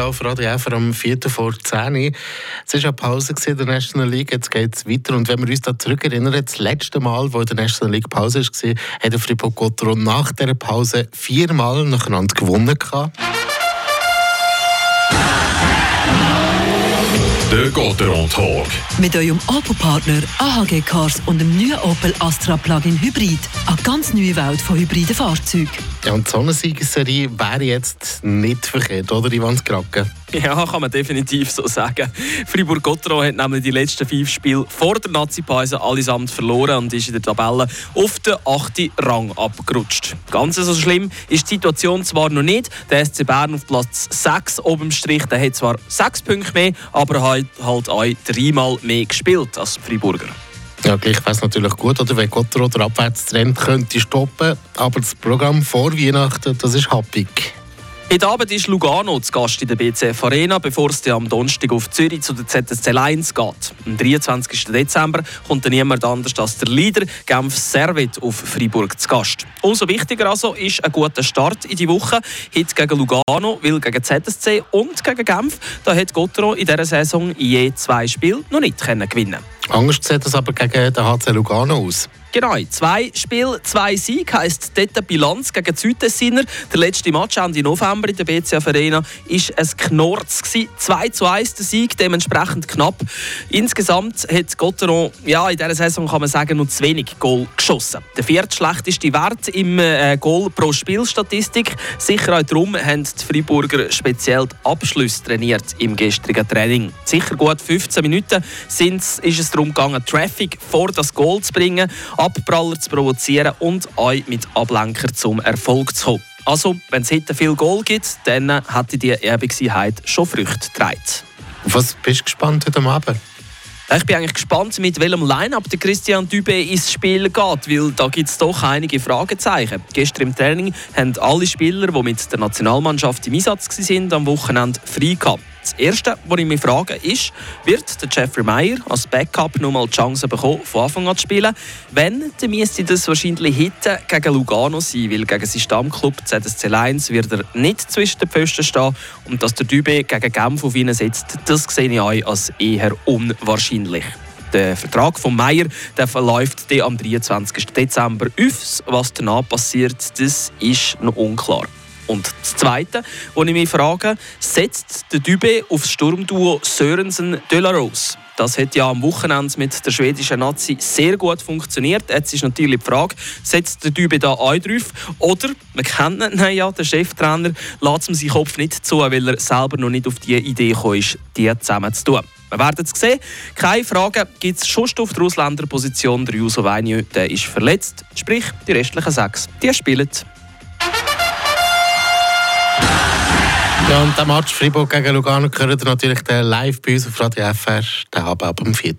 auf Radio F am 4. vor 10 Es war eine Pause in der National League, jetzt geht es weiter. Und wenn wir uns da zurückerinnern, das letzte Mal, wo in der National League Pause war, hat der Fribourg Gotteron nach dieser Pause viermal nacheinander gewonnen. Der Gotteron Talk. Mit eurem Opel-Partner AHG Cars und dem neuen Opel Astra Plug-in Hybrid. Eine ganz neue Welt von hybriden Fahrzeugen. Ja, und so eine Siegesserie wäre jetzt nicht verkehrt, oder Ivan Skrake? Ja, kann man definitiv so sagen. Fribourg-Gotteron hat nämlich die letzten fünf Spiele vor der Nazi-Pause allesamt verloren und ist in der Tabelle auf den achten Rang abgerutscht. Ganz so schlimm ist die Situation zwar noch nicht. Der SC Bern auf Platz 6 oben im Strich, der hat zwar sechs Punkte mehr, aber hat halt auch dreimal mehr gespielt als Friburger. Ja, gleich wäre es natürlich gut, oder, wenn Gotteron den Abwärtstrend könnte stoppen aber das Programm vor Weihnachten, das ist happig. Heute Abend ist Lugano zu Gast in der BCF Arena, bevor es am Donnerstag auf Zürich zu der ZSC Lions geht. Am 23. Dezember kommt dann niemand anders als der Leader Genf Servet auf Freiburg zu Gast. Umso wichtiger also ist ein guter Start in die Woche. Heute gegen Lugano, weil gegen ZSC und gegen Genf, da hat Gottero in dieser Saison je zwei Spiele noch nicht gewinnen können. Anders sieht das aber gegen den HC Lugano aus. Genau, zwei Spiele, zwei Siege heisst dort Bilanz gegen die Südtessiner. Der letzte Match Ende November in der BCF Arena war ein Knorz. 2 zu 1 der Sieg, dementsprechend knapp. Insgesamt hat Gotteron ja, in dieser Saison kann man sagen, noch zu wenig Goal geschossen. Der viertschlechteste Wert im äh, Goal pro Spielstatistik. Sicher auch darum haben die Freiburger speziell die Abschlüsse trainiert im gestrigen Training. Sicher gut 15 Minuten sind, ist es darum gegangen, Traffic vor das Goal zu bringen. Abpraller zu provozieren und euch mit Ablenker zum Erfolg zu kommen. Also, wenn es heute viel Goal gibt, dann hätte die Erbigkeit schon Früchte getragen. Auf was bist du gespannt heute Abend? Ich bin eigentlich gespannt, mit welchem Line-Up der Christian Dübe ins Spiel geht, weil da gibt es doch einige Fragezeichen. Gestern im Training haben alle Spieler, die mit der Nationalmannschaft im Einsatz waren, am Wochenende frei gehabt. Das Erste, was ich mich frage, ist, wird der Jeffrey Meyer als Backup noch mal die Chance bekommen, von Anfang an zu spielen? Wenn, dann müsste das wahrscheinlich heute gegen Lugano sein, weil gegen seinen Stammclub ZSC Lions wird er nicht zwischen den Pfosten stehen und dass der Dübe gegen Genf auf ihn setzt, das sehe ich als eher unwahrscheinlich. Der Vertrag von Meyer der verläuft am 23. Dezember auf. Was danach passiert, das ist noch unklar. Und das Zweite, wo ich mich frage, setzt der Dübe auf das Sturmduo Sörensen-Delarose? Das hat ja am Wochenende mit der schwedischen Nazi sehr gut funktioniert. Jetzt ist natürlich die Frage, setzt der Dübe da ein drauf? Oder, wir kennen ihn ja, der Cheftrainer, lässt ihm seinen Kopf nicht zu, weil er selber noch nicht auf die Idee gekommen ist, die zusammen zu tun. Wir werden es sehen. Keine Frage, gibt es schon auf der Ausländerposition. Der Juso Vainio, der ist verletzt. Sprich, die restlichen sechs, die spielen. Ja, und der Match Fribourg gegen Lugano gehört natürlich live bei uns auf Radio FR, der Abend ab dem 4.